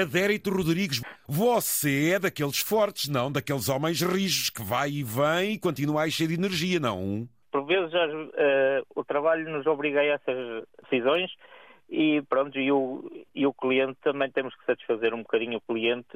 Adérito Rodrigues, você é daqueles fortes, não? Daqueles homens rijos que vai e vem e continua a encher de energia, não? Por vezes uh, o trabalho nos obriga a essas decisões e pronto, e o, e o cliente também temos que satisfazer um bocadinho o cliente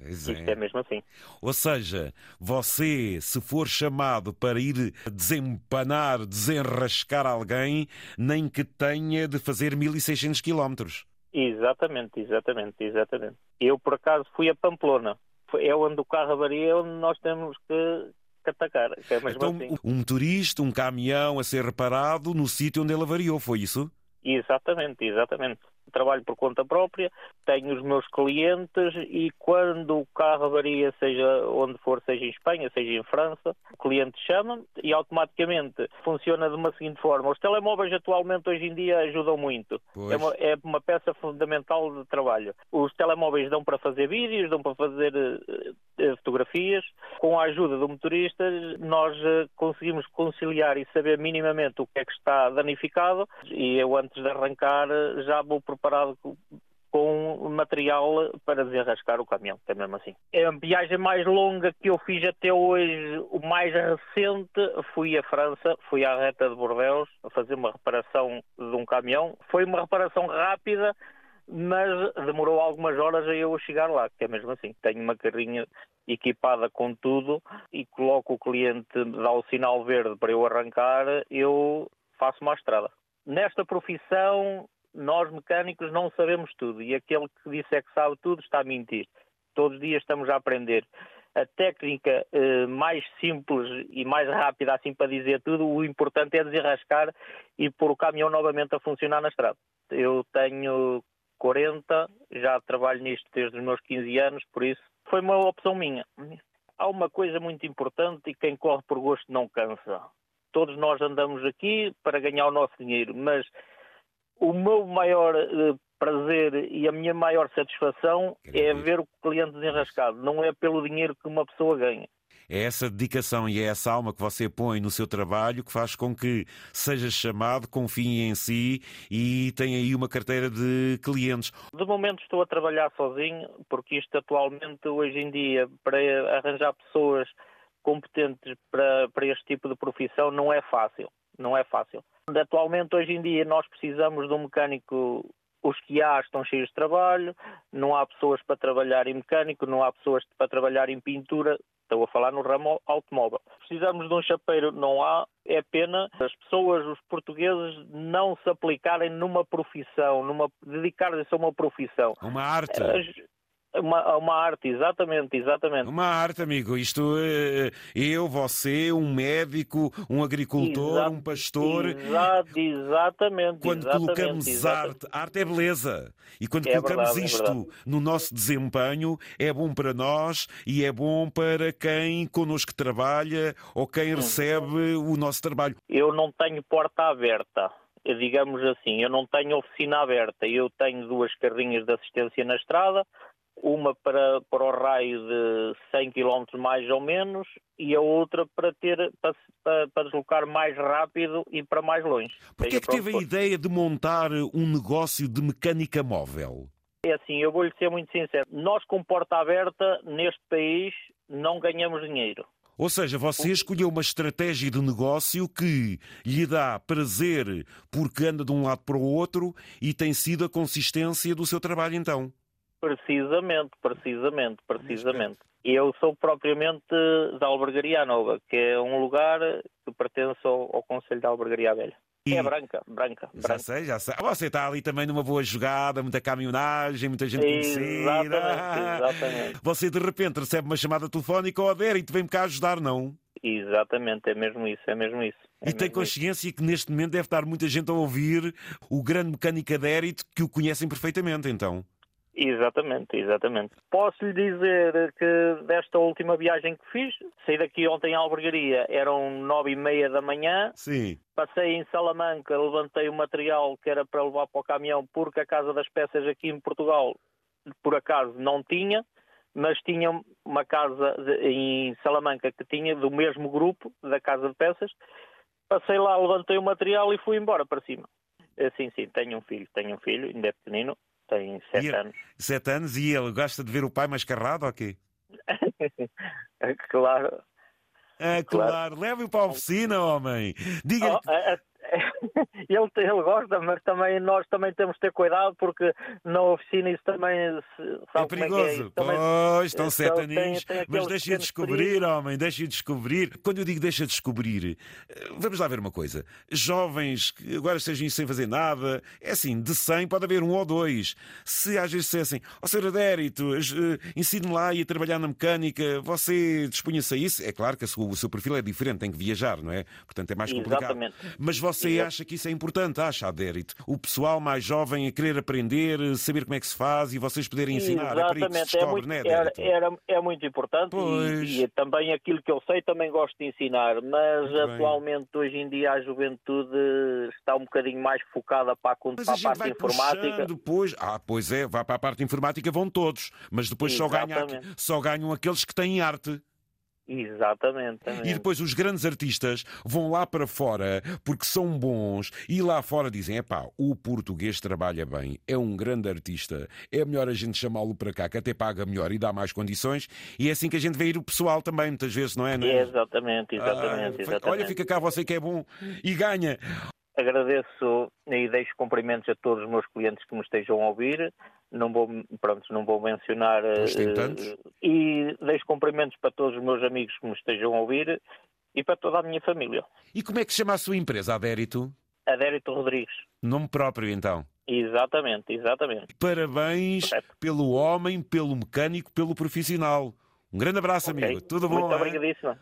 Isto é. é mesmo assim. Ou seja, você, se for chamado para ir desempanar, desenrascar alguém, nem que tenha de fazer 1600 quilómetros. Exatamente, exatamente, exatamente. Eu, por acaso, fui a Pamplona. É onde o carro avaria, é onde nós temos que, que atacar. Que é então, assim. um motorista, um caminhão a ser reparado no sítio onde ele avariou, foi isso? Exatamente, exatamente trabalho por conta própria, tenho os meus clientes e quando o carro avaria, seja onde for, seja em Espanha, seja em França, o cliente chama e automaticamente funciona de uma seguinte forma. Os telemóveis atualmente hoje em dia ajudam muito. É uma, é uma, peça fundamental de trabalho. Os telemóveis dão para fazer vídeos, dão para fazer uh, fotografias. Com a ajuda do motorista, nós uh, conseguimos conciliar e saber minimamente o que é que está danificado e eu antes de arrancar já vou preparado com material para desenrascar o caminhão, é mesmo assim. É a viagem mais longa que eu fiz até hoje, o mais recente, fui à França, fui à reta de Bordeaux a fazer uma reparação de um caminhão. Foi uma reparação rápida, mas demorou algumas horas a eu chegar lá, que é mesmo assim. Tenho uma carrinha equipada com tudo e coloco o cliente, dá o sinal verde para eu arrancar, eu faço uma estrada. Nesta profissão nós mecânicos não sabemos tudo e aquele que disse é que sabe tudo está a mentir. Todos os dias estamos a aprender. A técnica eh, mais simples e mais rápida, assim para dizer tudo, o importante é desenrascar e pôr o caminhão novamente a funcionar na estrada. Eu tenho 40, já trabalho nisto desde os meus 15 anos, por isso foi uma opção minha. Há uma coisa muito importante e quem corre por gosto não cansa. Todos nós andamos aqui para ganhar o nosso dinheiro, mas o meu maior uh, prazer e a minha maior satisfação é ver o cliente desenrascado, não é pelo dinheiro que uma pessoa ganha. É essa dedicação e é essa alma que você põe no seu trabalho que faz com que seja chamado, confie em si e tenha aí uma carteira de clientes. De momento estou a trabalhar sozinho, porque isto atualmente, hoje em dia, para arranjar pessoas competentes para, para este tipo de profissão não é fácil. Não é fácil. Atualmente, hoje em dia, nós precisamos de um mecânico os que há estão cheios de trabalho, não há pessoas para trabalhar em mecânico, não há pessoas para trabalhar em pintura, estou a falar no ramo automóvel. Precisamos de um chapeiro, não há, é pena as pessoas, os portugueses, não se aplicarem numa profissão, numa dedicar-se a uma profissão. Uma arte. As, uma, uma arte, exatamente, exatamente. Uma arte, amigo. Isto, eh, eu, você, um médico, um agricultor, Exato, um pastor. Exato, exatamente. Quando exatamente, colocamos exatamente. arte, arte é beleza. E quando é colocamos verdade, é isto é no nosso desempenho, é bom para nós e é bom para quem connosco trabalha ou quem recebe o nosso trabalho. Eu não tenho porta aberta digamos assim, eu não tenho oficina aberta, eu tenho duas carrinhas de assistência na estrada, uma para, para o raio de 100 km mais ou menos e a outra para ter para, para, deslocar mais rápido e para mais longe. Porquê é que teve a ideia de montar um negócio de mecânica móvel? É assim, eu vou-lhe ser muito sincero. Nós com porta aberta neste país não ganhamos dinheiro. Ou seja, você escolheu uma estratégia de negócio que lhe dá prazer porque anda de um lado para o outro e tem sido a consistência do seu trabalho então. Precisamente, precisamente, precisamente. Eu sou propriamente da Albergaria Nova, que é um lugar que pertence ao, ao Conselho da Albergaria Velha. E... É branca, branca, Já branca. sei, já sei. Você está ali também numa boa jogada, muita caminhonagem, muita gente conhecida. Exatamente, exatamente. Você de repente recebe uma chamada telefónica, ó, oh, e te vem-me cá ajudar, não? Exatamente, é mesmo isso, é mesmo isso. É e tem consciência isso. que neste momento deve estar muita gente a ouvir o grande mecânico adérito que o conhecem perfeitamente, então. Exatamente, exatamente. Posso lhe dizer que desta última viagem que fiz, saí daqui ontem à albergaria, eram nove e meia da manhã. Sim. Passei em Salamanca, levantei o material que era para levar para o caminhão, porque a Casa das Peças aqui em Portugal, por acaso, não tinha, mas tinha uma casa em Salamanca que tinha do mesmo grupo, da Casa de Peças. Passei lá, levantei o material e fui embora para cima. Sim, sim, tenho um filho, tenho um filho, ainda é pequenino, tem sete E- anos. Sete anos e ele gosta de ver o pai mascarrado ou quê? claro. Ah, Claro. claro. Leve-o para a oficina, homem. Diga-lhe. Oh, ele, ele gosta, mas também nós também temos de ter cuidado porque na oficina isso também É sabe é que é. perigoso. Isso também- Pois, estão sete aninhos. Mas deixa descobrir, homem, deixa de descobrir. Quando eu digo deixa de descobrir, eh, vamos lá ver uma coisa. Jovens que agora estejam sem fazer nada, é assim, de 100 pode haver um ou dois. Se às vezes dissessem, ó Sr. Adérito, eh, ensine-me lá e a trabalhar na mecânica, você dispunha-se a isso? É claro que o seu perfil é diferente, tem que viajar, não é? Portanto é mais complicado. Exatamente. Mas você Exato. acha que isso é importante, acha, Adérito? O pessoal mais jovem a querer aprender, saber como é que se faz e vocês poderem ensinar. É para aí que se Exatamente, é, descobre, muito, não é, era, Adérito? era- é muito importante e, e também aquilo que eu sei também gosto de ensinar, mas Muito bem. atualmente hoje em dia a juventude está um bocadinho mais focada para para a a parte vai informática. depois. Ah, pois é, vai para a parte informática, vão todos. Mas depois só, ganha, Exatamente. só ganham aqueles que têm arte. Exatamente. E depois os grandes artistas vão lá para fora porque são bons e lá fora dizem: epá, o português trabalha bem, é um grande artista, é melhor a gente chamá-lo para cá, que até paga melhor e dá mais condições. E é assim que a gente vê ir o pessoal também, muitas vezes, não é? Não é? Exatamente, exatamente, Ah, exatamente. Olha, fica cá você que é bom e ganha. Agradeço e deixo cumprimentos a todos os meus clientes que me estejam a ouvir. Não vou, pronto, não vou mencionar. Eh, tantos. E deixo cumprimentos para todos os meus amigos que me estejam a ouvir e para toda a minha família. E como é que se chama a sua empresa, Adérito? Adérito Rodrigues. Nome próprio, então. Exatamente, exatamente. Parabéns Correto. pelo homem, pelo mecânico, pelo profissional. Um grande abraço, Ok. amigo. Tudo bom? Muito obrigadíssimo.